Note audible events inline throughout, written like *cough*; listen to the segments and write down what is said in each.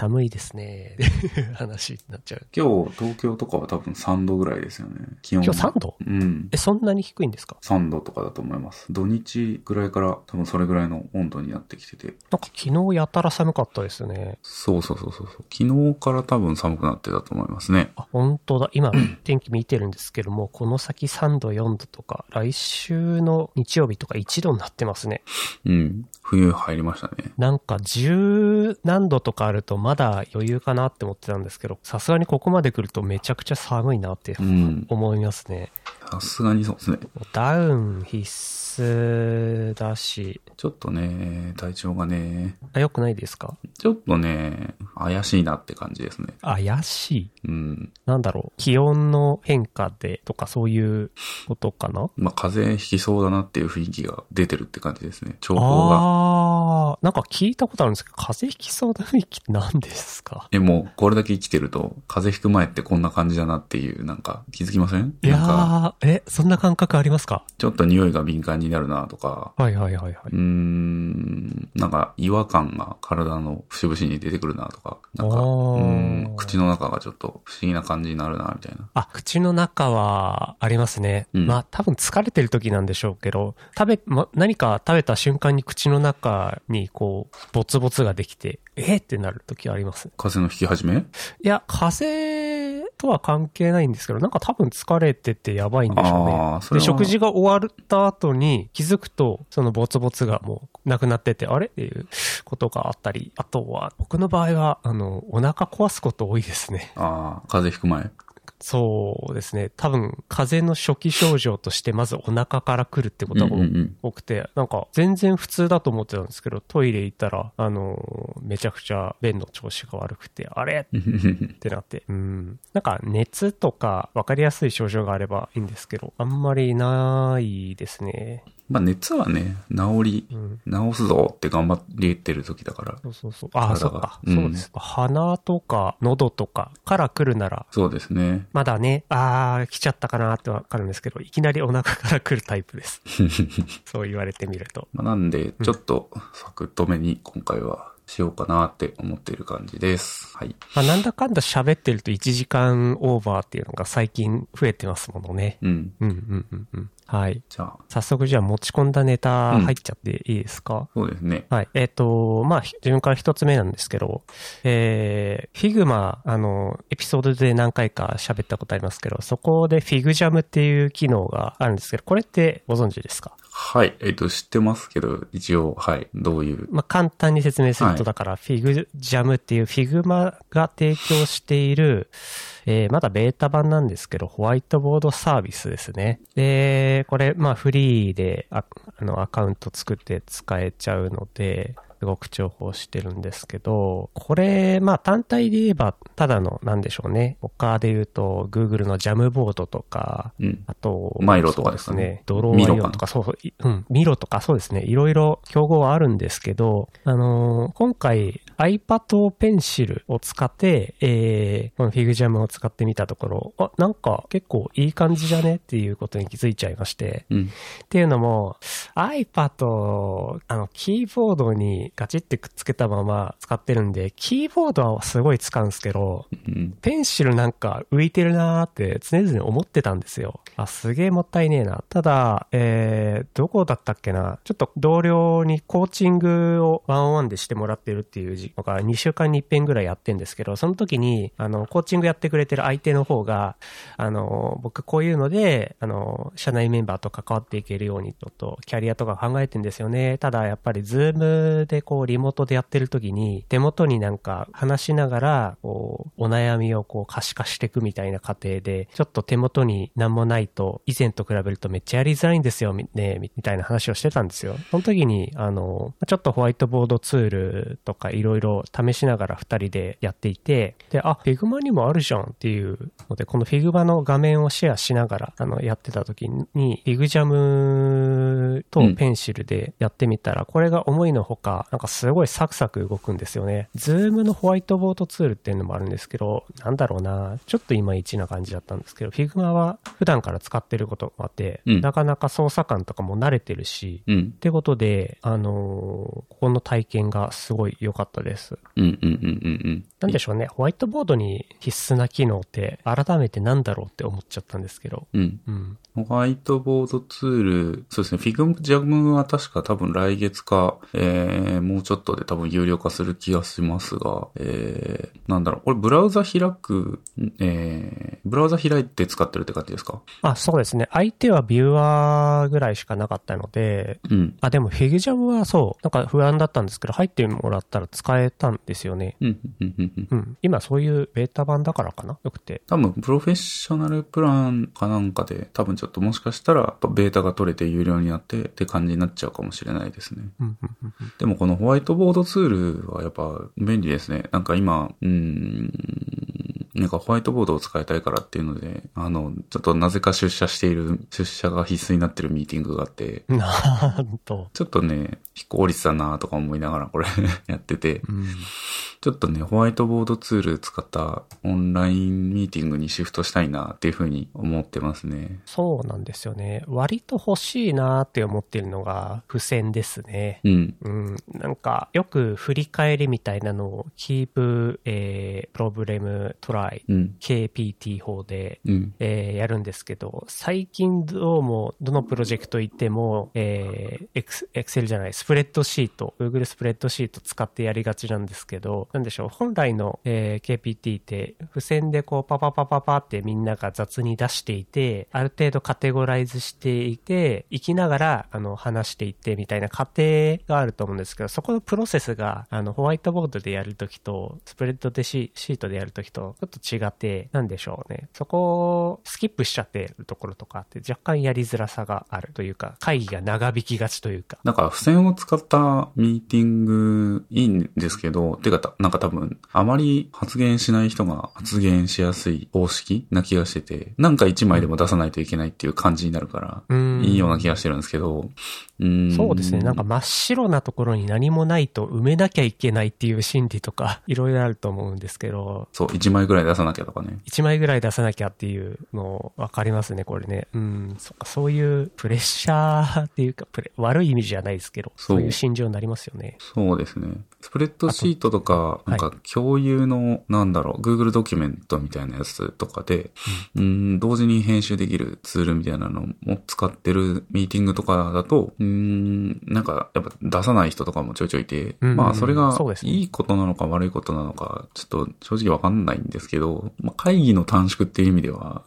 寒いですね。*laughs* 話になっちゃう。今日、東京とかは多分3度ぐらいですよね。気温今日3度？うん。え、そんなに低いんですか？3度とかだと思います。土日ぐらいから多分それぐらいの温度になってきてて。なんか昨日やたら寒かったですね。そうそうそうそうそう。昨日から多分寒くなってたと思いますね。あ、本当だ。今、天気見てるんですけども、この先3度、4度とか、来週の日曜日とか1度になってますね。うん。冬入りましたね。なんか10何度とかあるとまだ余裕かなって思ってたんですけど、さすがにここまで来るとめちゃくちゃ寒いなってうん。思いますね。さすがにそうですね。ダウン必須だし、ちょっとね、体調がね、あ、良くないですか？ちょっとね、怪しいなって感じですね。怪しい？うん。なんだろう？気温の変化でとかそういうことかな？まあ、風邪ひきそうだなっていう雰囲気が出てるって感じですね。兆候が。ああ、なんか聞いたことあるんですけど、風邪ひきそうな雰囲気って何ですか？え、もう、これだけ生きてると、風邪ひく前ってこんな感じだなっていう、なんか、気づきません？いやー、え、そんな感覚ありますか？ちょっと匂いが敏感になるなとか、はいはいはいはい。うーん、なんか、違和感が体の節々に出てくるなとか、なんか、口の中がちょっと不思議な感じになるな、みたいな。あ、口の中はありますね。うんまあ多分疲れてる時なんでしょうけど、食べ、ま、何か食べた瞬間に口の中にこう、ボツボツができて、えーってなる時あります。風邪の引き始め？いや、風邪とは関係ないんですけど、なんか多分疲れててやばいんでしょうね。で。食事が終わった後に気づくと、そのボツボツがもうなくなってて、あれ？っていうことがあったり、あとは、僕の場合は、あの、お腹壊すこと多いですね。ああ、風邪ひく前。そうですね。多分、風邪の初期症状として、まずお腹から来るってことがうんうん多くて、なんか、全然普通だと思ってたんですけど、トイレ行ったら、あの、めちゃくちゃ便の調子が悪くて、あれうん。ってなって、うん。なんか熱とか分かりやすい症状があればいいんですけど、あんまりないですね。まあ、熱はね、治り、うん。治すぞって頑張りてる時だから。そうそうそう。ああ、そっか。うんそうです。鼻とか喉とかから来るなら、そうですね。まだね、ああ、来ちゃったかなってわかるんですけど、いきなりお腹から来るタイプです。*laughs* そう言われてみると。まあ、なんで、ちょっと、サクッとめに今回はしようかなって思っている感じです。はい。まあ、なんだかんだ喋ってると1時間オーバーっていうのが最近増えてますものね。うん。うんうんうんうん。はい。じゃあ、早速じゃあ持ち込んだネタ入っちゃっていいですか、そうですね。はい。えっ、と、まあ、自分から一つ目なんですけど、えー、Figma、あの、エピソードで何回か喋ったことありますけど、そこで FigJam っていう機能があるんですけど、これってご存知ですか？はい。えっ、と、知ってますけど、一応、はい。どういう？まあ、簡単に説明すると、はいだから、FigJam っていう Figma が提供している、えーまだベータ版なんですけど、ホワイトボードサービスですね。で、これ、まあ、フリーでああのアカウント作って使えちゃうので、すごく重宝してるんですけど、これ、まあ単体で言えば、ただの、なんでしょうね。他で言うと、Google のジャムボードとか、うん。あと、マイロとかですかね。ドローアイオンとか、そうそう、いうん、ミロとか、そうですね。いろいろ競合はあるんですけど、あのー今回 iPad ペンシルを使って、えー、この FigJam を使ってみたところ、あ、なんか結構いい感じじゃね？っていうことに気づいちゃいまして、うん。っていうのも、iPad、あの、キーボードにガチってくっつけたまま使ってるんで、キーボードはすごい使うんですけど、うん。ペンシルなんか浮いてるなーって常々思ってたんですよ。あ、すげえもったいねえな。ただ、えー、どこだったっけな？ちょっと同僚にコーチングをワンオンワンでしてもらってるっていうのが2週間に一遍ぐらいやってんですけど、その時に、あの、コーチングやってくれてる相手の方が、あの、僕こういうので、あの、社内メンバーと関わっていけるようにと、と、キャリアとか考えてんですよね。ただ、やっぱりズームでこう、リモートでやってる時に、手元になんか話しながら、こう、お悩みをこう、可視化していくみたいな過程で、ちょっと手元に何もないと、以前と比べるとめっちゃやりづらいんですよ、ね、みたいな話をしてたんですよ。その時に、あの、ちょっとホワイトボードツールとかいろいろ試しながら二人でやっていて、で、あ、Figma にもあるじゃんっていうので、この Figma の画面をシェアしながら、あの、やってた時に、FigJam とペンシルでやってみたら、これが思いのほか、なんかすごいサクサク動くんですよね。Zoom のホワイトボードツールっていうのもあるんですけど、なんだろうな、ちょっといまいちな感じだったんですけど、Figma は普段から使ってることもあって、うんなかなか操作感とかも慣れてるし、うんっ。てことで、あのーここの体験がすごい良かったでです。うんうんうんうんうん。なんでしょうね、ホワイトボードに必須な機能って、改めてなんだろうって思っちゃったんですけど。うん。うん。ホワイトボードツール、そうですね、フィグジャムは確か多分来月か、えー、もうちょっとで多分有料化する気がしますが、えー、なんだろう、これブラウザ開く、えー、ブラウザ開いて使ってるって感じですか？あ、そうですね。相手はビューアーぐらいしかなかったので、うん。あ、でもフィグジャムはそう、なんか不安だったんですけど、入ってもらったら使えたんですよね。うん、うん、うん、うん。うん。今そういうベータ版だからかな？よくて。多分、プロフェッショナルプランかなんかで、多分ちょっともしかしたら、ベータが取れて有料になってって感じになっちゃうかもしれないですね。うん、うん、うん。でもこのホワイトボードツールはやっぱ便利ですね。なんか今、うーん、なんかホワイトボードを使いたいからっていうので、あの、ちょっとなぜか出社している、出社が必須になってるミーティングがあって、なんと。ちょっとね、非効率だなとか思いながらこれ *laughs* やってて、うん。ちょっとね、ホワイトボードツール使ったオンラインミーティングにシフトしたいなっていうふうに思ってますね。そうなんですよね。割と欲しいなって思ってるのが付箋ですね。うん。うん、なんか、よく振り返りみたいなのを、keep、えー、problem, うん。KPT 法で、うん。えーやるんですけど、最近どうも、どのプロジェクト行っても、えー、Excel じゃない、スプレッドシート、Google スプレッドシート使ってやりがちなんですけど、なんでしょう、本来の、えー KPT って、付箋でこう、パパパパパってみんなが雑に出していて、ある程度カテゴライズしていて、生きながら、あの、話していってみたいな過程があると思うんですけど、そこのプロセスが、あの、ホワイトボードでやるときと、スプレッドでシシートでやるときと、ちょっと違って、なんでしょうね。そこをスキップしちゃってるところとかって若干やりづらさがあるというか、会議が長引きがちというか。なんか付箋を使ったミーティングいいんですけど、てかた、なんか多分、あまり発言しない人が発言しやすい方式な気がしてて、なんか一枚でも出さないといけないっていう感じになるから、うんいいような気がしてるんですけど、うそうですね。なんか真っ白なところに何もないと埋めなきゃいけないっていう心理とか、いろいろあると思うんですけど、そう、一枚ぐらい出さなきゃとかね。1枚ぐらい出さなきゃっていうの分かりますね、これね。うん、そっか、そういうプレッシャーっていうか、プレ悪い意味じゃないですけど、そういう心情になりますよね。そうですね。スプレッドシートとか、となんか共有の、なんだろう、Google ドキュメントみたいなやつとかで、うん、同時に編集できるツールみたいなのも使ってるミーティングとかだと、うん、なんかやっぱ出さない人とかもちょいちょいいて、うんまあそれがいいことなのか悪いことなのか、ちょっと正直わかんないんですけど、まあ会議の短縮っていう意味では、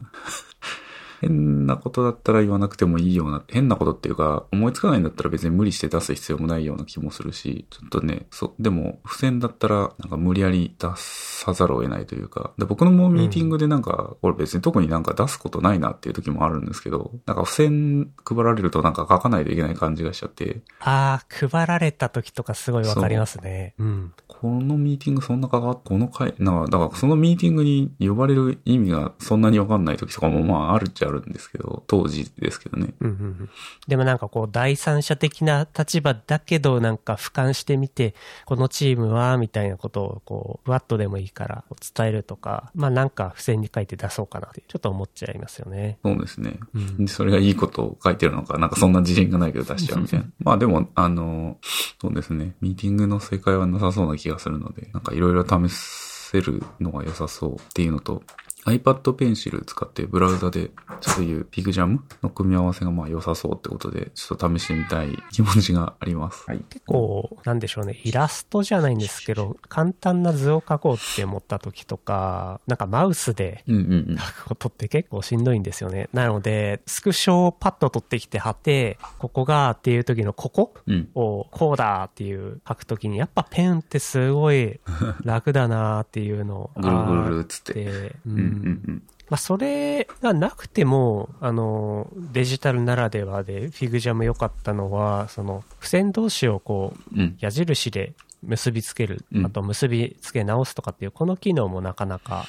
変なことだったら言わなくてもいいような、変なことっていうか、思いつかないんだったら別に無理して出す必要もないような気もするし、ちょっとね、そう、でも、付箋だったら、なんか無理やり出さざるを得ないというか、で僕のもうミーティングでなんか、これ別に特になんか出すことないなっていう時もあるんですけど、なんか付箋配られるとなんか書かないといけない感じがしちゃって、ああ、配られた時とかすごい分かりますね。うん。このミーティングそんな関わっこの回、なんか、だからそのミーティングに呼ばれる意味がそんなにわかんない時とかもまああるっちゃあるんですけど、当時ですけどね。うんうんうんでもなんかこう第三者的な立場だけどなんか俯瞰してみてこのチームはみたいなことをこうふわっとでもいいから伝えるとかまあなんか付箋に書いて出そうかなってちょっと思っちゃいますよね。そうですね。うんでそれがいいことを書いてるのか、なんかそんな自信がないけど出しちゃうみたいな。まあでも、あの、そうですね。ミーティングの正解はなさそうな気がするので、なんかいろいろ試せるのが良さそうっていうのと、iPad Pencil 使ってブラウザでそういうピグジャムの組み合わせがまあ良さそうってことで、ちょっと試してみたい気持ちがあります。はい。結構なんでしょうねイラストじゃないんですけど簡単な図を描こうって思った時とかなんかマウスでうんうんうん。書くことって結構しんどいんですよね。なのでスクショをパッと取ってきて貼ってここがっていう時のここうん。をこうだっていう書くときにやっぱペンってすごい楽だなっていうのぐるぐるぐるあっつっ。ってて、ううんんうんまあ、それがなくてもあのデジタルならではでフィグジャム良かったのはその付箋同士をこう。矢印で結びつける、うんあと結びつけ直すとかっていうこの機能もなかなか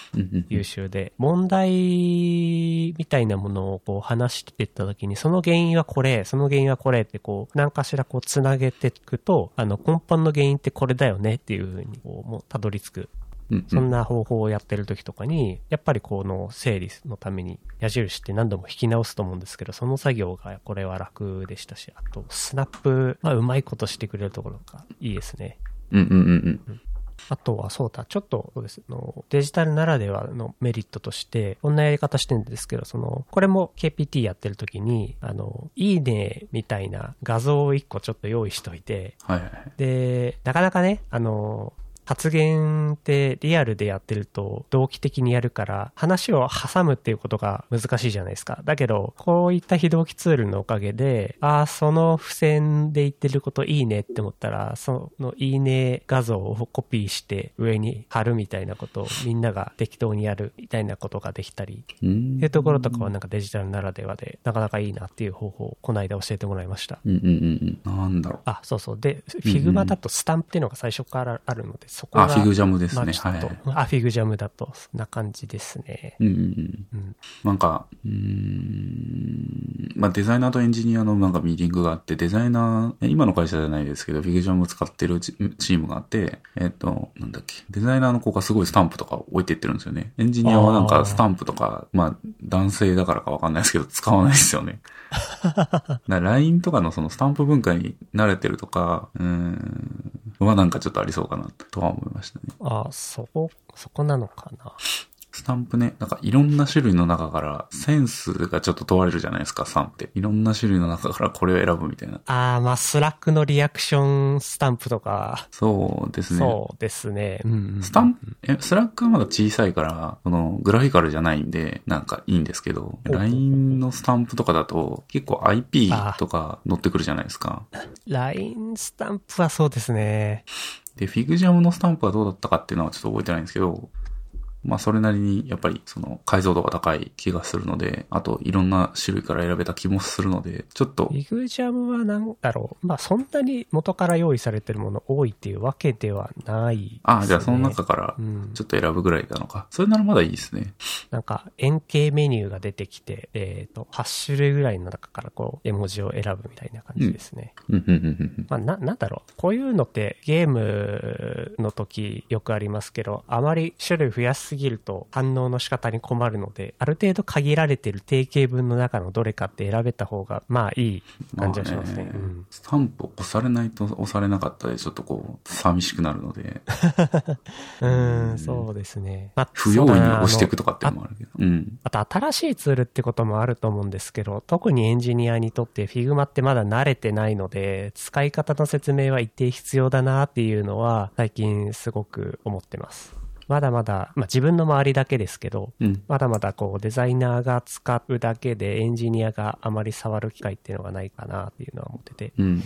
優秀で、問題みたいなものをこう話していったときに、その原因はこれ、その原因はこれってこう、何かしらこうつなげていくと、あの根本の原因ってこれだよねっていうふうにこう、もうたどり着く。うんそんな方法をやってる時とかに、やっぱりこの整理のために矢印って何度も引き直すと思うんですけど、その作業がこれは楽でしたし、あとスナップ、まあうまいことしてくれるところがいいですね。うんうんうんうん。あとはそうだ、ちょっとそうですのデジタルならではのメリットとして、こんなやり方してるんですけど、その、これも KPT やってる時に、あの、いいねみたいな画像を一個ちょっと用意しといて、はいはいはい。で、なかなかね、あの、発言ってリアルでやってると同期的にやるから話を挟むっていうことが難しいじゃないですか。だけど、こういった非同期ツールのおかげで、ああ、その付箋で言ってることいいねって思ったら、そのいいね画像をコピーして上に貼るみたいなことをみんなが適当にやるみたいなことができたり、っていうところとかはなんかデジタルならではでなかなかいいなっていう方法をこの間教えてもらいました。うんうんうんうん。なんだろう。あ、そうそう。で、 Figma だとスタンプっていうのが最初からあるので、そこあ、が。 FigJam ですね。はいはい。あ、 FigJam だと、そんな感じですね。うんうん。なんか、うーん、まあデザイナーとエンジニアのなんかミーティングがあって、デザイナー、え今の会社じゃないですけど、 FigJam を使ってるチチームがあって、えっ、と、なんだっけ、デザイナーの子がすごいスタンプとか置いてってるんですよね。エンジニアはなんあーかスタンプとか、まあ男性だからかわかんないですけど、使わないですよね。*laughs* LINE とかのそのスタンプ文化に慣れてるとか、うーん、はなんかちょっとありそうかなとは思いましたね。あ、そこ、そこなのかな？スタンプね、なんかいろんな種類の中からセンスがちょっと問われるじゃないですか、スタンプって。いろんな種類の中からこれを選ぶみたいな。あー、まあ、 Slack のリアクションスタンプとか、そうですね。そうですね。うん、うん。スタンプ、え、 Slack はまだ小さいから、その、グラフィカルじゃないんで、なんかいいんですけど、う LINE のスタンプとかだと、結構 IP とか載ってくるじゃないですか。LINE スタンプはそうですね。で、 FigJam のスタンプはどうだったかっていうのはちょっと覚えてないんですけど、まあそれなりにやっぱりその解像度が高い気がするので、あといろんな種類から選べた気もするので、ちょっと FigJam はなんだろう。まあ、そんなに元から用意されてるもの多いっていうわけではないね、ああ、じゃあその中からうんちょっと選ぶぐらいなのか。それならまだいいですね。なんか円形メニューが出てきて、えっ、と、8種類ぐらいの中からこう、絵文字を選ぶみたいな感じですね。うん、うん、うん、うん。まあ、な、なんだろう。こういうのってゲームの時よくありますけど、あまり種類増やしすぎると反応の仕方に困るので、ある程度限られてる定型文の中のどれかって選べた方が、まあいい感じはしますね。まあうんスタンプを押されないと押されなかったで、ちょっとこう、寂しくなるので、*laughs* うーん、そうですね。まあ、不用意に押していくととかっていうのもあるけど。うん。あと新しいツールってこともあると思うんですけど、特にエンジニアにとって Figma ってまだ慣れてないので、使い方の説明は一定必要だなっていうのは最近すごく思ってます。まだまだ、まあ自分の周りだけですけど、うん。まだまだこうデザイナーが使うだけでエンジニアがあまり触る機会っていうのがないかなっていうのは思ってて、うん。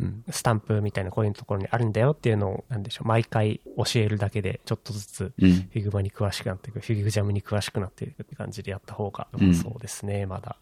うん、スタンプみたいなこういうところにあるんだよっていうのを、なんでしょう、毎回教えるだけでちょっとずつうん。 Figma に詳しくなっていく、 FigJam に詳しくなっていくって感じでやった方が、うんそうですね、まだ。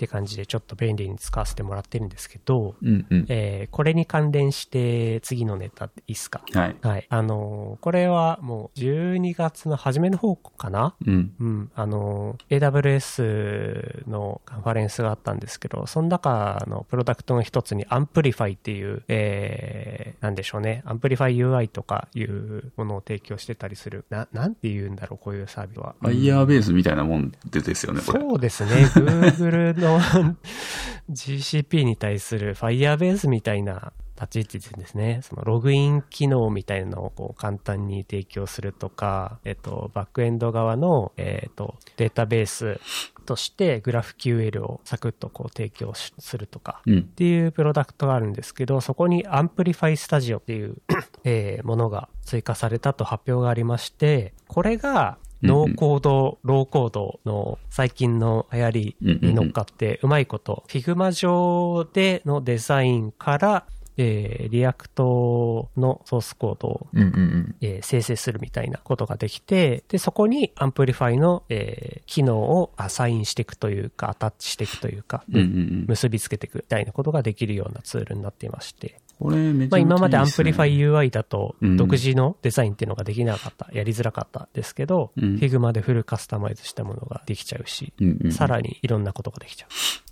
って感じでちょっと便利に使わせてもらってるんですけど、うん。うん。えーこれに関連して次のネタっていいっすか？はい。はい。あのーこれはもう12月の初めの方かな？うん。うん。あのー AWS のカンファレンスがあったんですけど、その中のプロダクトの一つに Amplify っていう、えー、なんでしょうね。Amplify UI とかいうものを提供してたりする。な、なんて言うんだろう、こういうサービスは。ファイヤーベースみたいなもんでですよね、これ。そうですね。Google の GCP *laughs* に対する Firebase みたいな立ち位置ですね。そのログイン機能みたいなのをこう簡単に提供するとか、えっと、バックエンド側の、えっと、データベースとして GraphQL をサクッとこう提供しするとか、うんっ。ていうプロダクトがあるんですけど、そこに Amplify Studio っていう、えーものが追加されたと発表がありまして、これがノーコード、ローコードの最近の流行りに乗っかって、うまいこと、Figma 上でのデザインから、えー React のソースコードを。えー生成するみたいなことができて、で、そこに Amplify の、えー機能をアサインしていくというか、アタッチしていくというか。結びつけていくみたいなことができるようなツールになっていまして、これめちゃめちゃいいまあ今までっすね。Amplify UI だとうん。独自のデザインっていうのができなかった、やりづらかった。ですけど、うん。Figma でフルカスタマイズしたものができちゃうし、うん。さらにいろんなことができちゃう。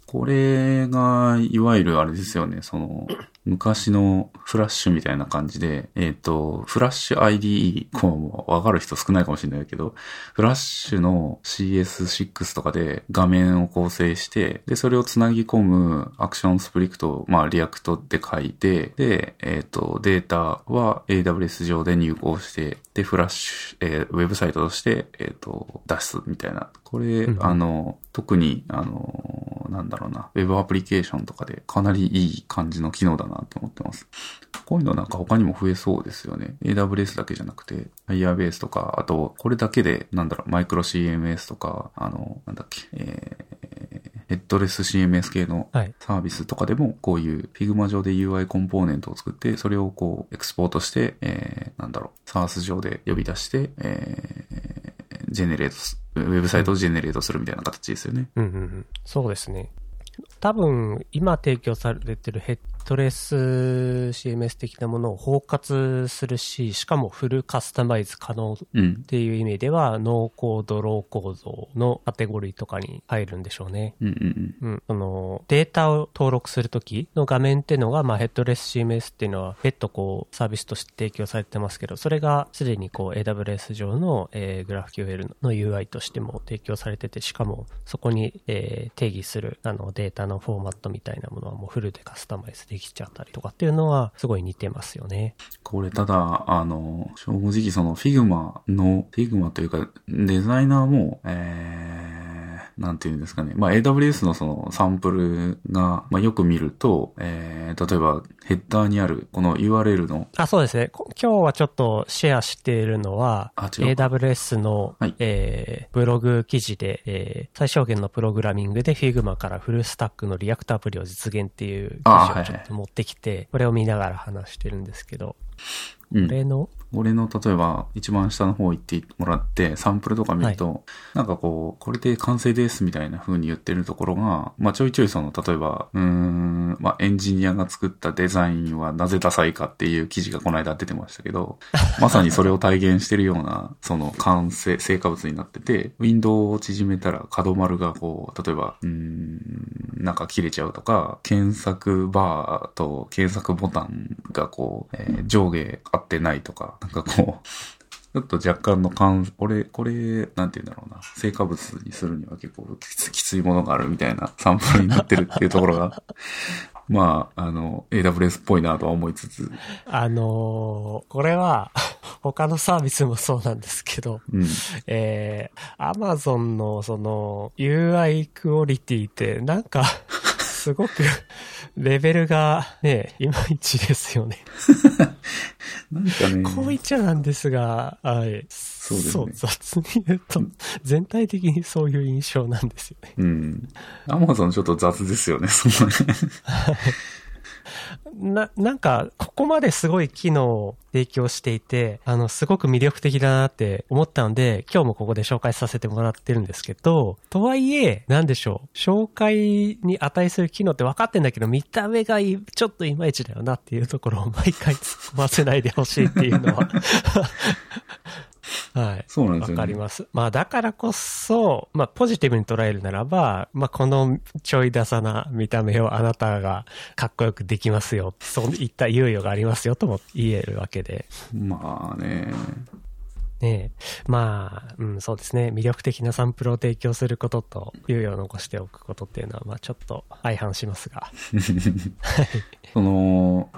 これが、いわゆるあれですよね、その、昔のフラッシュみたいな感じで、えっ、ー、と、フラッシュ IDE、こうもわかる人少ないかもしれないけど、フラッシュの CS6 とかで画面を構成して、で、それをつなぎ込む ActionScript を、まあ、 React で書いて、で、えっ、ー、と、データは AWS 上で入稿して、で、フラッシュ、えー、ウェブサイトとして、えっ、ー、と、出すみたいな。これ、うん、あの、特に、あの、なんだろうな、ウェブアプリケーションとかでかなりいい感じの機能だなと思ってます。こういうのなんか他にも増えそうですよね。AWS だけじゃなくて、Firebase とか、あと、これだけで、なんだろう、マイクロ CMS とか、あの、なんだっけ、えー、ヘッドレス CMS 系のサービスとかでも、こういう Figma 上で UI コンポーネントを作って、それをこう、エクスポートして、えー、なんだろう、SARS 上で呼び出して、えー、ジェネレート、ウェブサイトをジェネレートするみたいな形ですよね。うんうんうん。そうですね。多分、今提供されてるヘッドレス CMS 的なものを包括するし、しかもフルカスタマイズ可能っていう意味では、うん、ノーコード、ローコードのカテゴリーとかに入るんでしょうね。うんうんうん。その、データを登録するときの画面っていうのが、まあヘッドレス CMS っていうのは別途こうサービスとして提供されてますけど、それがすでにこう AWS 上の、えー、グラフ QL の UI としても提供されてて、しかもそこに、えー、定義するあのデータのフォーマットみたいなものはもうフルでカスタマイズできできちゃったりとかっていうのはすごい似てますよね。これただ、あの、正直その Figma の、Figma というかデザイナーも、えーなんていうんですかね。まあ、AWS のそのサンプルが、まあ、よく見ると、えー、例えばヘッダーにあるこの URL の。あ、そうですね。今日はちょっとシェアしているのは、AWS の、はい、えー、ブログ記事で、えー、最小限のプログラミングで Figma からフルスタックの React アプリを実現っていう記事をちょっと持ってきて、これを見ながら話してるんですけど、うん、俺の？俺の例えば一番下の方行ってもらってサンプルとか見ると、はい、なんかこう、これで完成ですみたいな風に言ってるところが、まあちょいちょいその、例えば、うーん、まあエンジニアが作ったデザインはなぜダサいかっていう記事がこの間出てましたけど、*laughs* まさにそれを体現してるような、その完成、成果物になってて、ウィンドウを縮めたら角丸がこう、例えば、うーん、なんか切れちゃうとか、検索バーと検索ボタンがこう、えー、上下合ってないとか、なんかこう、*laughs* ちょっと若干の感、俺、これ、なんて言うんだろうな。成果物にするには結構きつきついものがあるみたいなサンプルになってるっていうところが、*laughs* まあ、あの、AWS っぽいなとは思いつつ。あのー、これは、*laughs* 他のサービスもそうなんですけど、うん、えー、Amazon のその UI クオリティってなんかすごくレベルがね、いまいちですよね。*laughs* なんかね。こう言っちゃなんですが、はい。そうですね。そう、雑に言うと、全体的にそういう印象なんですよね。うん。アマゾンちょっと雑ですよね、そのね。な、なんか、ここまですごい機能を提供していて、あの、すごく魅力的だなって思ったので、今日もここで紹介させてもらってるんですけど、とはいえ、なんでしょう、紹介に値する機能って分かってんだけど、見た目がちょっといまいちだよなっていうところを毎回突っ込ませないでほしいっていうのは。はい。そうなんですよね。わかります。まあだからこそ、まあポジティブに捉えるならば、まあこのちょいダサな見た目をあなたがかっこよくできますよ。そういった猶予がありますよとも言えるわけで。まあね。ねまあ、うん、そうですね。魅力的なサンプルを提供することと、猶予を残しておくことっていうのは、まあちょっと相反しますが。*laughs* はい。その、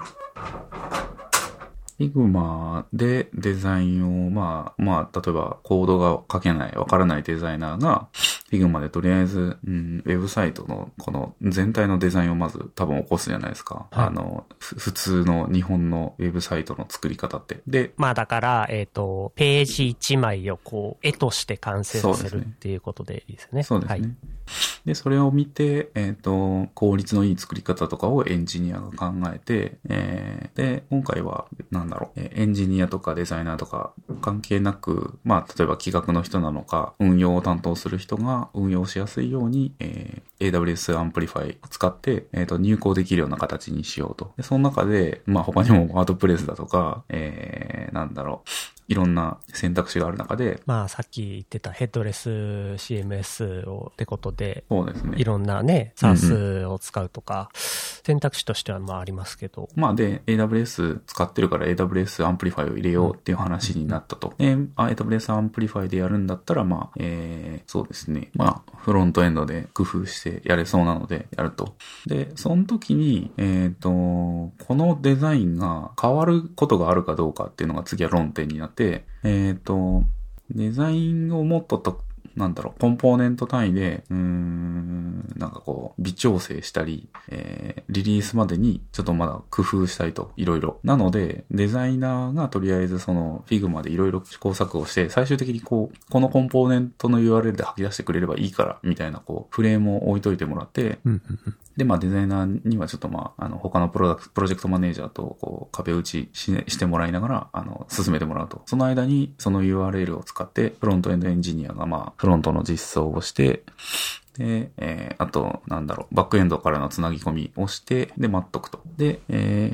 Figma でデザインを、まあ、まあ、例えばコードが書けない、わからないデザイナーが、Figma でとりあえず、うん、ウェブサイトのこの全体のデザインをまず多分起こすじゃないですか。はい、あの、普通の日本のウェブサイトの作り方って。で、まあだから、えっ、ー、と、ページ1枚をこう、絵として完成させるっていうことでいいですね。そうですね。はいで、それを見て、えっ、ー、と、効率のいい作り方とかをエンジニアが考えて、えー、で、今回は、なんだろう、エンジニアとかデザイナーとか関係なく、まあ、例えば企画の人なのか、運用を担当する人が運用しやすいように、えー、AWS Amplify を使って、えっ、ー、と、入稿できるような形にしようと。で、その中で、まあ、他にも WordPress だとか、えー、なんだろう、いろんな選択肢がある中で、まあさっき言ってたヘッドレス CMS をってことで、そうですね。いろんなね、 SaaS を使うとか、選択肢としてはまあありますけど。まあで、AWS 使ってるから AWS アンプリファイを入れようっていう話になったと。で、あ AWS アンプリファイでやるんだったら、まあ、えー、そうですね。まあ、フロントエンドで工夫してやれそうなのでやると。で、その時に、えっ、と、このデザインが変わることがあるかどうかっていうのが次は論点になって、えっ、と、デザインをもっととなんだろう、コンポーネント単位で、うーん、なんかこう、微調整したり、えー、リリースまでにちょっとまだ工夫したいと、いろいろ。なので、デザイナーがとりあえずその Figma でいろいろ試行錯誤して、最終的にこう、このコンポーネントの URL で吐き出してくれればいいから、みたいなこう、フレームを置いといてもらって、で、まあデザイナーにはちょっとまあ、あの、他のプロダクプロジェクトマネージャーとこう、壁打ちししてもらいながら、あの、進めてもらうと。その間に、その URL を使って、フロントエンドエンジニアがまあ、フロントの実装をして、で、えー、あと、なんだろう、バックエンドからのつなぎ込みをして、で、待っとくと。で、え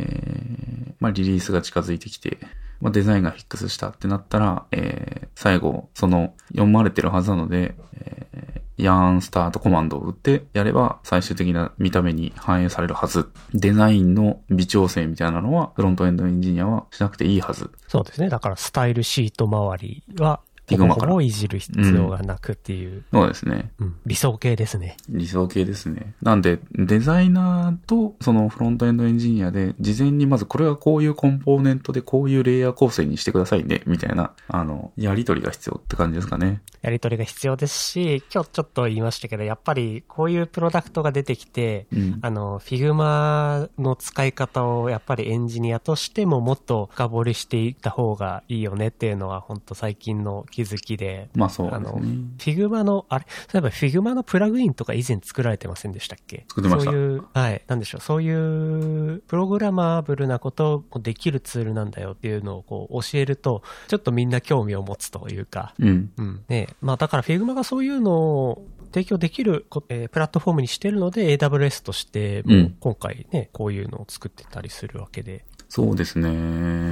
ー、まあ、リリースが近づいてきて、まあ、デザインがフィックスしたってなったら、えー、最後、その、読まれてるはずなので、えー、ヤーンスタートコマンドを打ってやれば最終的な見た目に反映されるはず。デザインの微調整みたいなのはフロントエンドエンジニアはしなくていいはず。そうですね。だからスタイルシート周りは、ほ Figma ぼからほぼいじる必要がなくっていう、そうですね。うん理想形ですね。理想形ですね。なんで、デザイナーとそのフロントエンドエンジニアで、事前にまずこれはこういうコンポーネントでこういうレイヤー構成にしてくださいね、みたいな、あの、やりとりが必要って感じですかね。やり取りが必要ですし、今日ちょっと言いましたけど、やっぱりこういうプロダクトが出てきて、うん。あの、Figma の使い方をやっぱりエンジニアとしてももっと深掘りしていった方がいいよねっていうのは本当最近の気づきで、まあそうあのですね。、Figma の、あれ、そういえば Figma のプラグインとか以前作られてませんでしたっけ？作ってました。そういう、はい、なんでしょう、そういう、プログラマブルなことをできるツールなんだよっていうのをこう教えると、ちょっとみんな興味を持つというか、うん。うん。ね。まあだから Figma がそういうのを提供できるこ、えープラットフォームにしてるので AWS として今回ね、こういうのを作ってたりするわけで、そうですね。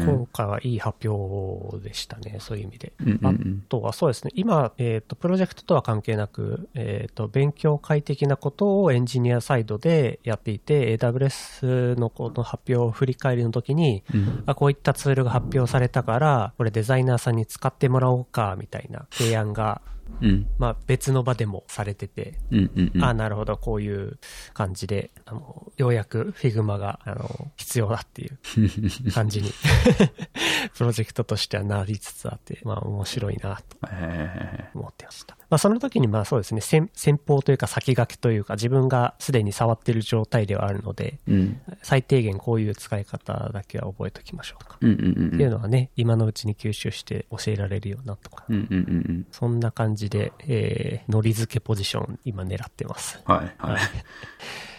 今回はいい発表でしたね、そういう意味で。うんうんうん。あとはそうですね、今、えっ、と、プロジェクトとは関係なく、えっ、と、勉強会的なことをエンジニアサイドでやっていて、AWS のこの発表を振り返りの時に、うんあこういったツールが発表されたから、これデザイナーさんに使ってもらおうか、みたいな提案が、うん。まあ別の場でもされてて、うんうんうん。あなるほど、こういう感じで、あの、ようやく Figma が、あの、必要だっていう *laughs* 感じに、*laughs* プロジェクトとしてはなりつつあって、まあ面白いなとえ思ってました。まあその時にまあそうですね、先先方というか先駆けというか自分がすでに触ってる状態ではあるので、ーうん。最低限こういう使い方だけは覚えておきましょうとか。うんうんうんっていうのはね、今のうちに吸収して教えられるようなとか。うんうんうんうん。そんな感じで、えー、ノリ付けポジション今狙ってます。はいはい。*laughs*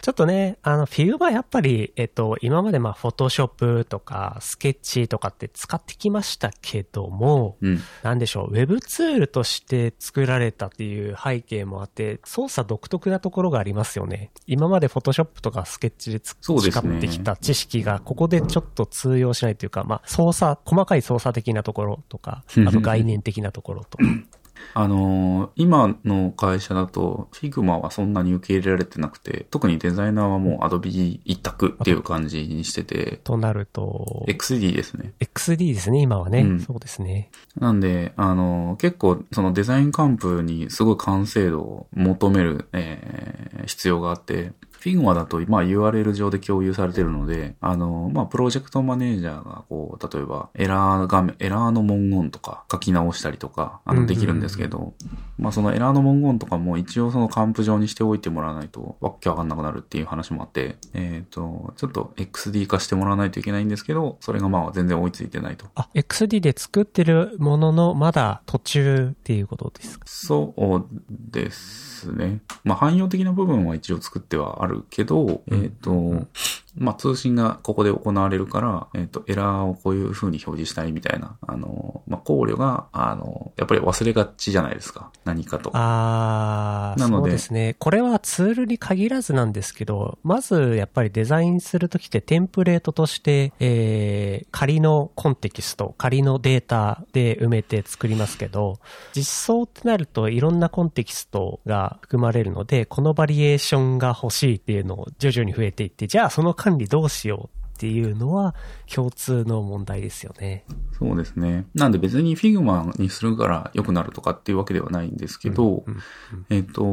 ちょっとね、あの、 Figma やっぱり、えっと、今までまあ、 Photoshop とか、スケッチとかって使ってきましたけども、うん。なんでしょう、ウェブツールとして作られたっていう背景もあって、操作独特なところがありますよね。今まで Photoshop とかスケッチで使ってきた知識が、ここでちょっと通用しないというか、まあ、操作、細かい操作的なところとか、*laughs* あと概念的なところとか。あのー今の会社だと、Figma はそんなに受け入れられてなくて、特にデザイナーはもう Adobe 一択っていう感じにしてて、となると、XD ですね。XD ですね、今はね。うんそうですね。なんで、あの、結構、そのデザインカンプにすごい完成度を求める、えー必要があって、Figma だと、まあ URL 上で共有されてるので、あの、まあプロジェクトマネージャーが、こう、例えば、エラー画面、エラーの文言とか書き直したりとか、あの、うんうんうんできるんですけど、まあそのエラーの文言とかも一応そのカンプ上にしておいてもらわないと、わっけわかんなくなるっていう話もあって、えっ、と、ちょっと XD 化してもらわないといけないんですけど、それがまあ全然追いついてないと。あ、XD で作ってるものの、まだ途中っていうことですか？そうですね。まあ、汎用的な部分は一応作ってはあるけど、えっ、と、まあ、通信がここで行われるから、えっ、と、エラーをこういう風に表示したいみたいな、あの、まあ、考慮が、あの、やっぱり忘れがちじゃないですか。何かと。あー、なのでそうですね。これはツールに限らずなんですけど、まずやっぱりデザインするときってテンプレートとして、えー、仮のコンテキスト、仮のデータで埋めて作りますけど、実装ってなるといろんなコンテキストが含まれるので、このバリエーションが欲しいっていうのを徐々に増えていって、じゃあその管理どうしようっていうのは共通の問題ですよね。そうですね。なんで別に Figma にするから良くなるとかっていうわけではないんですけど、うんえっ、と、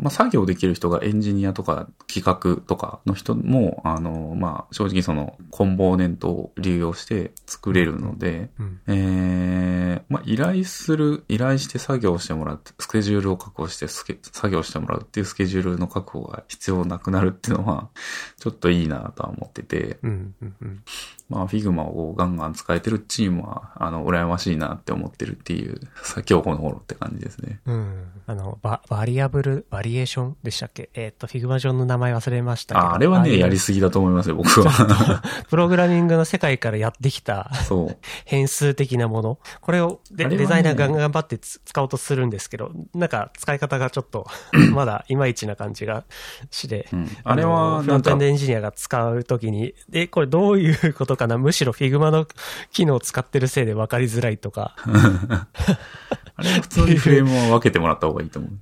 まあ、作業できる人がエンジニアとか企画とかの人も、あの、まあ、正直そのコンポーネントを流用して作れるので、うんえー、まあ、依頼する、依頼して作業してもらって、スケジュールを確保して作業してもらうっていうスケジュールの確保が必要なくなるっていうのは、ちょっといいなとは思ってて、うんうんうんまあ、Figma をガンガン使えてるチームは、あの、羨ましいなって思ってるっていう、さ今日この頃って感じですね。うん。あの、バ、 variable、バリエーションでしたっけ？えっ、と、 Figma 上の名前忘れましたけど。あ、あれはね、やりすぎだと思いますよ、僕は。*laughs* プログラミングの世界からやってきたそう。変数的なもの。これをデ,、ねデザイナーが頑張ってつ使おうとするんですけど、なんか使い方がちょっと、*clears throat* まだいまいちな感じがして。うん。あれは、なんかのフロントエンド、エンジニアが使うときに、え、これどういうことかな？むしろ Figma の機能を使ってるせいで分かりづらいとか、*laughs* あれは普通にフレームを分けてもらった方がいいと思う。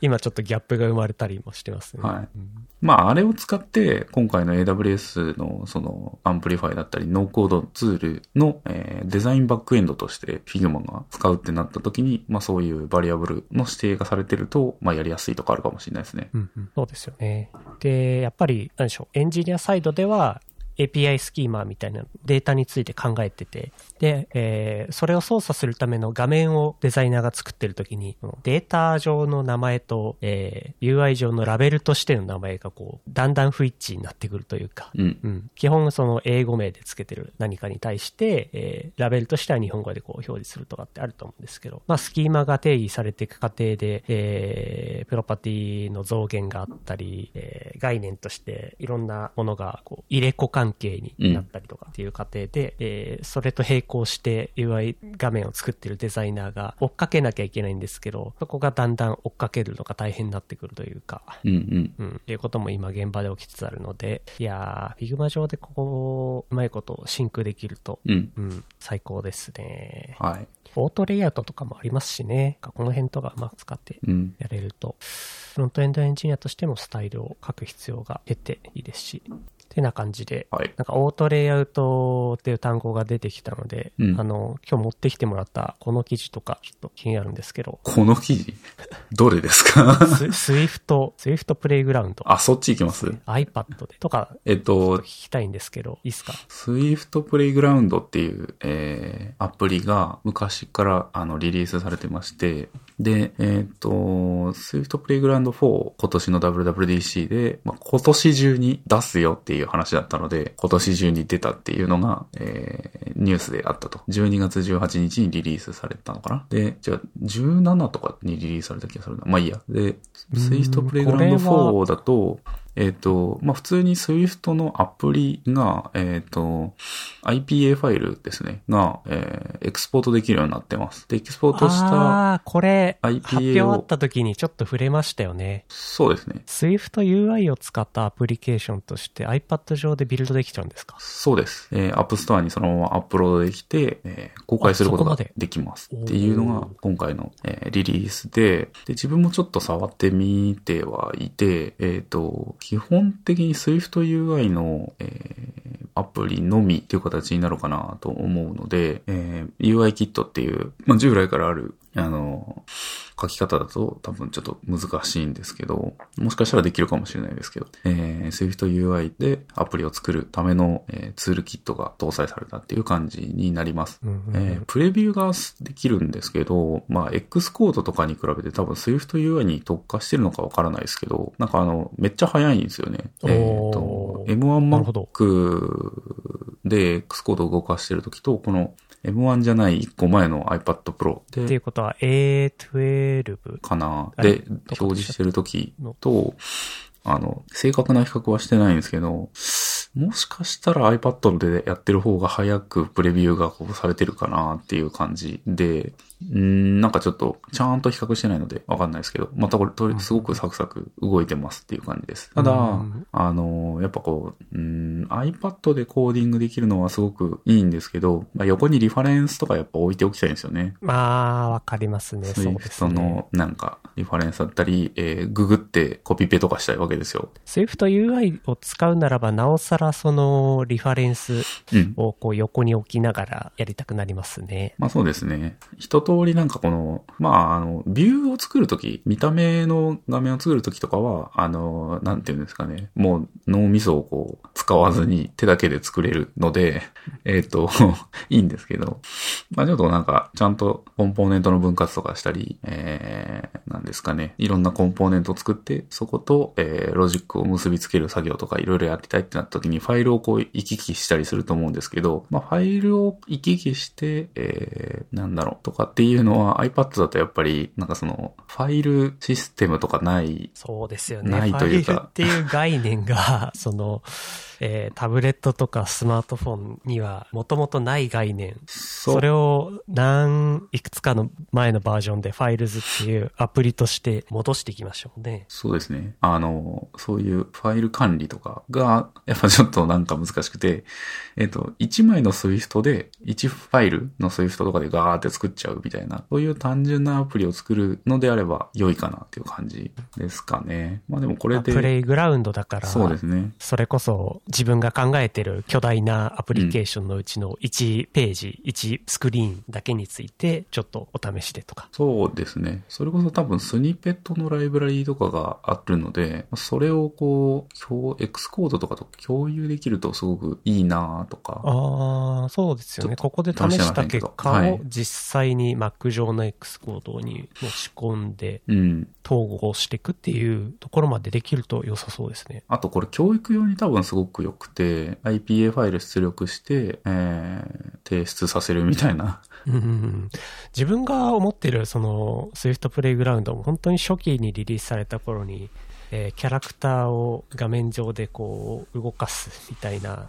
今ちょっとギャップが生まれたりもしてますね。はいうんまあ、あれを使って、今回の AWS のその Amplify だったり、ノーコードツールの、えーデザインバックエンドとして Figma が使うってなった時に、まあそういう variable の指定がされてると、まあやりやすいとかあるかもしれないですね。うんうんそうですよね。で、やっぱり、なんでしょう、エンジニアサイドでは、API スキーマみたいなデータについて考えてて、で、えーそれを操作するための画面をデザイナーが作ってるときに、データ上の名前と、えー UI 上のラベルとしての名前がこう、だんだん不一致になってくるというか、うん。うん、基本その英語名でつけてる何かに対して、えーラベルとしては日本語でこう表示するとかってあると思うんですけど、まあスキーマが定義されていく過程で、えープロパティの増減があったり、えー概念としていろんなものがこう入れ子関係になったりとかっていう過程で、えーそれと並行して UI 画面を作ってるデザイナーが追っかけなきゃいけないんですけど、そこがだんだん追っかけるのが大変になってくるというか、うんうん。うん、っていうことも今現場で起きつつあるので、いやー、Figma 上でここ、うまいことシンクできると、うん。うん、最高ですね。はい。オートレイアウトとかもありますしね、この辺とかうまく使ってうん。やれると、フロントエンドエンジニアとしてもスタイルを書く必要が出ていいですし、ってな感じで、はい。なんかオートレイアウトっていう単語が出てきたので、うん。あの、今日持ってきてもらったこの記事とかちょっと気になるんですけど、この記事？どれですか？ス Swift、Swift プレイグラウンド、あ、そっち行きます？iPad で。とかえっと聞、きたいんですけど、いいですか？Swift Playground っていう、えー、アプリが昔からあのリリースされてまして、で、えっ、と、Swift Playground 4今年の WWDC で、まあ、今年中に出すよっていう話だったので、今年中に出たっていうのが、えー、ニュースであったと。12月18日にリリースされたのかなで、じゃあ17とかにリリースされた気がするな。まあいいや。で、Swift これ Playground は4だと、えっ、と、まあ、普通に Swift のアプリが、えっ、と、IPA ファイルですね、が、えーエクスポートできるようになってます。で、エクスポートした、ああー、これ、IPA 発表あった時にちょっと触れましたよね。そうですね。Swift UI を使ったアプリケーションとして iPad 上でビルドできちゃうんですか？そうです。えー、App Store にそのままアップロードできて、えー公開することがでできます。っていうのが今回の、えーリリースで、で、自分もちょっと触ってみてはいて、えっ、と、基本的に Swift UI の、えーアプリのみっていう形になるかなと思うので、えー UI キットっていう、まあ、従来からある、あの、書き方だと多分ちょっと難しいんですけど、もしかしたらできるかもしれないですけど、えー、Swift UI でアプリを作るための、えーツールキットが搭載されたっていう感じになります。うんうんうんえープレビューができるんですけど、まあ、X コードとかに比べて多分 Swift UI に特化してるのかわからないですけど、なんかあの、めっちゃ早いんですよね。えっ、と、なるほど M1Mac で X コードを動かしてるときと、この M1 じゃない1個前の iPad Pro で、っていうことは A12 かな。で、表示してるときと、あの、正確な比較はしてないんですけど、もしかしたら iPad でやってる方が早くプレビューがこうされてるかなっていう感じで、んなんかちょっとちゃんと比較してないのでわかんないですけど、またこれすごくサクサク動いてますっていう感じです。ただ、あの、やっぱこう、ん iPad でコーディングできるのはすごくいいんですけど、まあ、横にリファレンスとかやっぱ置いておきたいんですよね。まあ、わかりますね。そうですね。のなんかリファレンスだったり、えー、ググってコピペとかしたいわけですよ。Swift UI を使うならば、なおさらそのリファレンスをこう横に置きながらやりたくなりますね。うん、まあそうですね。一通りなんかこの、まああの、ビューを作るとき、見た目の画面を作るときとかは、あの、なんていうんですかね、もう脳みそをこう使わずに手だけで作れるので、*laughs* えっ、ー、と、*laughs* いいんですけど、まあちょっとなんか、ちゃんとコンポーネントの分割とかしたり、えー、なんですかね、いろんなコンポーネントを作って、そこと、えー、ロジックを結びつける作業とかいろいろやりたいってなった時に、ファイルをこう行き来したりすると思うんですけど、まあファイルを行き来して、えー、なんだろう、とかっていうのは iPad だとやっぱり、なんかその、ファイルシステムとかない。そうですよね。ないというか。っていう概念が、*laughs* その、えー、タブレットとかスマートフォンにはもともとない概念。それを何、いくつかの前のバージョンでファイルズっていうアプリとして戻していきましょうね。そうですね。あの、そういうファイル管理とかが、やっぱちょっとなんか難しくて、えっ、ー、と、1枚の Swift で、1ファイルの Swift とかでガーって作っちゃうみたいな、そういう単純なアプリを作るのであれば良いかなっていう感じですかね。まあでもこれで。プレイグラウンドだから、そうですね。それこそ自分が考えてる巨大なアプリケーションのうちの1ページ、うん、1スクリーンだけについて、ちょっとお試しでとか。そうですね。それこそ多分スニペットのライブラリーとかがあるので、それをこう、X コードとかと共有できるとすごくいいなとか。ああ、そうですよね。ここで試した結果を実際に Mac 上の X コードに持ち込んで、統合していくっていうところまでできると良さそうですね。あとこれ教育用に多分すごく良くて、IPA ファイル出力して、えー、提出させるみたいな。自分が思ってるその Swift プレイグラウンドも本当に初期にリリースされた頃にえー、キャラクターを画面上でこう動かすみたいな、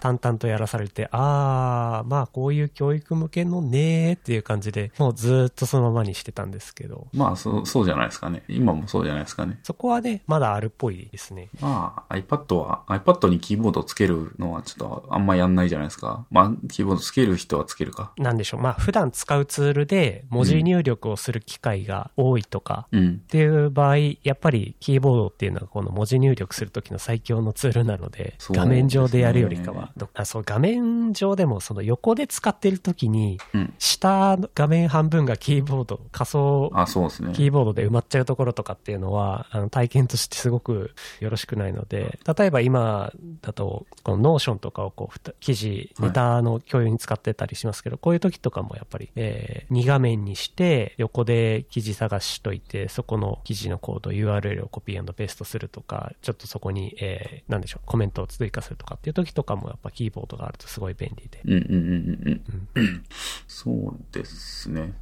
淡々とやらされて、ああ、まあこういう教育向けのねーっていう感じで、もうずっとそのままにしてたんですけど。まあそう、そうじゃないですかね。今もそうじゃないですかね。そこはね、まだあるっぽいですね。まあ iPad は、iPad にキーボードつけるのはちょっとあんまやんないじゃないですか。まあキーボードつける人はつけるか。なんでしょう。まあ普段使うツールで文字入力をする機会が多いとか、っていう場合、やっぱりキーボードボードっていうのはこの文字入力するときの最強のツールなので、画面上でやるよりかは、あそう画面上でもその横で使ってるときに、下画面半分がキーボード、仮想キーボードで埋まっちゃうところとかっていうのは、あの体験としてすごくよろしくないので、例えば今だと、この Notion とかをこう、記事、ネタの共有に使ってたりしますけど、こういう時とかもやっぱり、えー、2画面にして、横で記事探しといて、そこの記事のコード、URL をコピーペーストするとか、ちょっとそこに、えー、なんでしょう、コメントを追加するとかっていう時とかもやっぱキーボードがあるとすごい便利で。うんうんうんうん。うん、*clears throat* そうですね。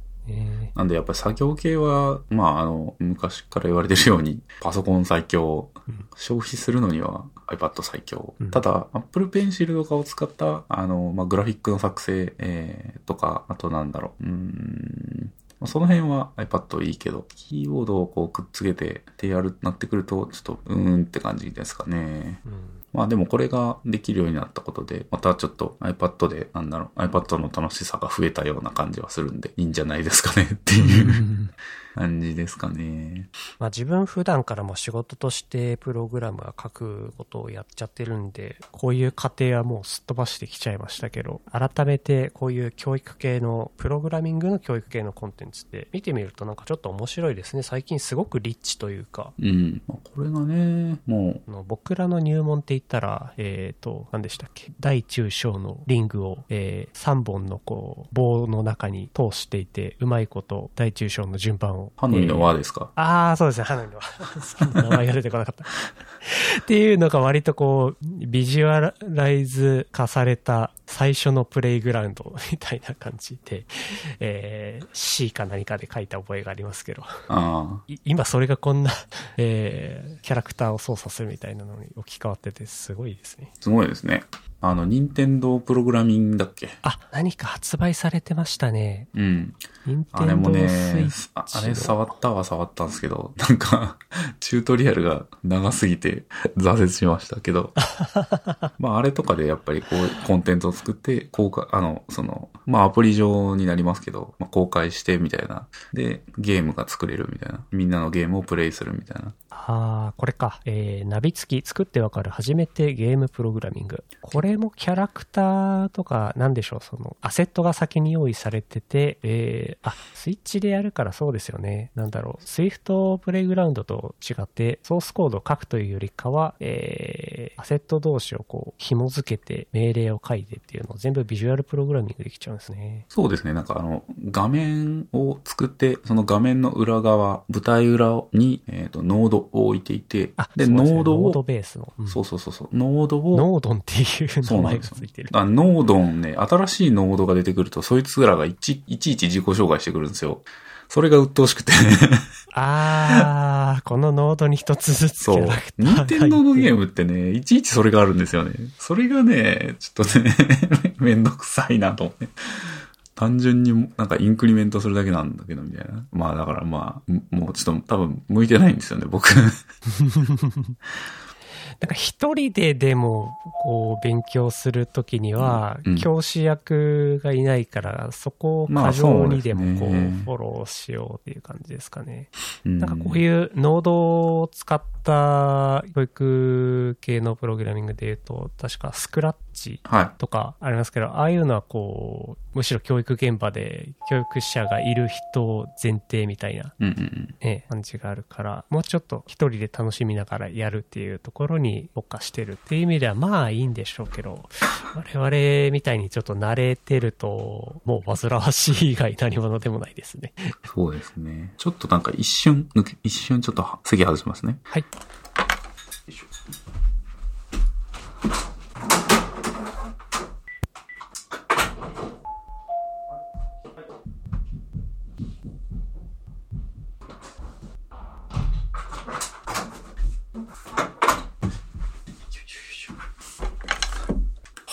なんでやっぱり作業系は、まああの、昔から言われてるように、パソコン最強、うん、消費するのには iPad 最強。うん、ただ、Apple Pencil とかを使った、あの、まあグラフィックの作成、えー、とか、あとなんだろう、うん、その辺は iPad いいけど、キーボードをこうくっつけてってやる、なってくると、ちょっと、うーんって感じですかね。うんまあでもこれができるようになったことで、またちょっと iPad で、なんだろう、iPad の楽しさが増えたような感じはするんで、いいんじゃないですかねっていう *laughs* 感じですかね。まあ自分普段からも仕事としてプログラムは書くことをやっちゃってるんで、こういう過程はもうすっ飛ばしてきちゃいましたけど、改めてこういう教育系の、プログラミングの教育系のコンテンツって見てみるとなんかちょっと面白いですね。最近すごくリッチというか。うん。これがね、もう。僕らの入門って言ったら、えっ、ー、と、何でしたっけ？大中小のリングを、えー、3本のこう、棒の中に通していて、うまいこと大中小の順番を。ハノイの輪ですか、ああ、そうですね、ハノイの輪。*laughs* 名前が出てこなかった。*laughs* っていうのが割とこう、ビジュアライズ化された最初のプレイグラウンドみたいな感じで、えー、C か何かで書いた覚えがありますけど。あ今それがこんな、えー、キャラクターを操作するみたいなのに置き換わっててすごいですね。すごいですね。あの、任天堂プログラミングだっけ？あ、何か発売されてましたね。うん。任あれもねあれ触ったは触ったんですけど、なんか、*laughs* チュートリアルが長すぎて挫折しましたけど、*laughs* まああれとかでやっぱりこう、コンテンツを作って、公開、あの、その、まあアプリ上になりますけど、まあ公開してみたいな。で、ゲームが作れるみたいな。みんなのゲームをプレイするみたいな。ああ、これか。えー、ナビ付き作ってわかる初めてゲームプログラミング。これもキャラクターとか、なんでしょう、その、アセットが先に用意されてて、えー、あ、スイッチでやるからそうですよね。なんだろう、スイフトプレイグラウンドと違って、ソースコードを書くというよりかは、えー、アセット同士をこう、紐付けて命令を書いてっていうのを全部ビジュアルプログラミングできちゃうんですね。そうですね。なんかあの、画面を作って、その画面の裏側、舞台裏に、えっ、と、ノードを置いていてあ、、で、ノードを、ノードベースの。うんそうそうそうそう、ノードを、ノードンっていう名前がついてる。あノードンね、新しいノードが出てくると、そいつらがいちいちいち自己紹介してくるんですよ。それが鬱陶しくて。*laughs* あー、このノードに一つずつキャラクターがいて。そう。任天堂のゲームってね、いちいちそれがあるんですよね。それがね、ちょっとね、*laughs* めんどくさいなと思って。単純になんかインクリメントするだけなんだけど、みたいな。まあだからまあ、もうちょっと多分向いてないんですよね、僕。*laughs* なんか一人ででも、こう、勉強するときにはうん、教師役がいないから、そこをまあ過剰にでもこう、フォローしようっていう感じですかね。ななんかこういうノードを使った教育系のプログラミングで言うと、確かスクラッチはい。とかありますけど、ああいうのはこう、むしろ教育現場で教育者がいる人を前提みたいな。ね、感じがあるから、もうちょっと一人で楽しみながらやるっていうところに特化してるっていう意味ではまあいいんでしょうけど、我々みたいにちょっと慣れてると、もう煩わしい以外何者でもないですね。そうですね。ちょっとなんか一瞬一瞬ちょっと席外しますね。はい。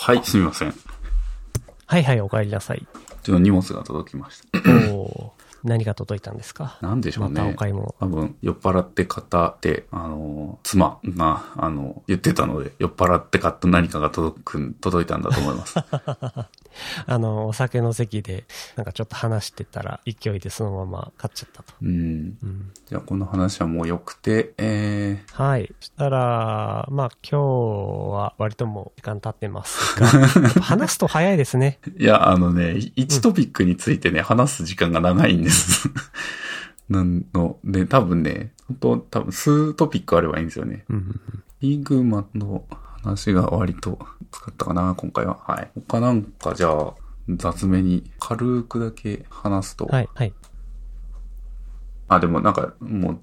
はい、すみません。はいはい、お帰りなさい。ちょっと荷物が届きました。おー何が届いたんですか？なんでしょうね。またお買い物。多分、酔っ払って買ったって、あの、妻が、あの、言ってたので、酔っ払って買った何かが届く、届いたんだと思います。*laughs* *laughs* あの、お酒の席で、なんかちょっと話してたら、勢いでそのまま買っちゃったと。うん。うんじゃあ、この話はもう良くて、えはい。そしたら、まあ今日は割ともう時間経ってますが、話すと早いですね。ー、*laughs* いや、あのね、1トピックについてね、話す時間が長いんです。*laughs* なんの、で、多分ね、本当多分数トピックあればいいんですよね。うんうんうんリーグマの話が割と使ったかな、今回は。はい。他なんかじゃあ、雑めに軽くだけ話すと。はい、はい。あ、でもなんか、もう、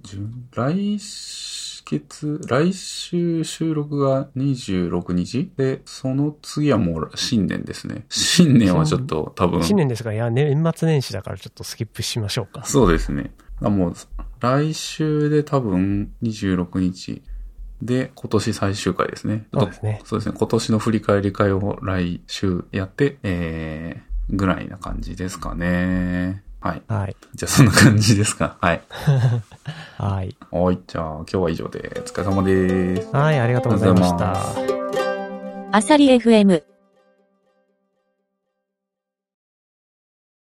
来月、来週収録が26日？で、その次はもう新年ですね。新年はちょっと多分、新年ですが、いや、年末年始だからちょっとスキップしましょうか。そうですね。あもう、来週で多分26日で今年最終回ですね。そうですねそうですね。今年の振り返り会を来週やって、えー、ぐらいな感じですかね。はい。はい。じゃあそんな感じですか。はい。*laughs* はい。はい。じゃあ今日は以上でお疲れ様です。はい、ありがとうございました。ありがとうございアサリ FM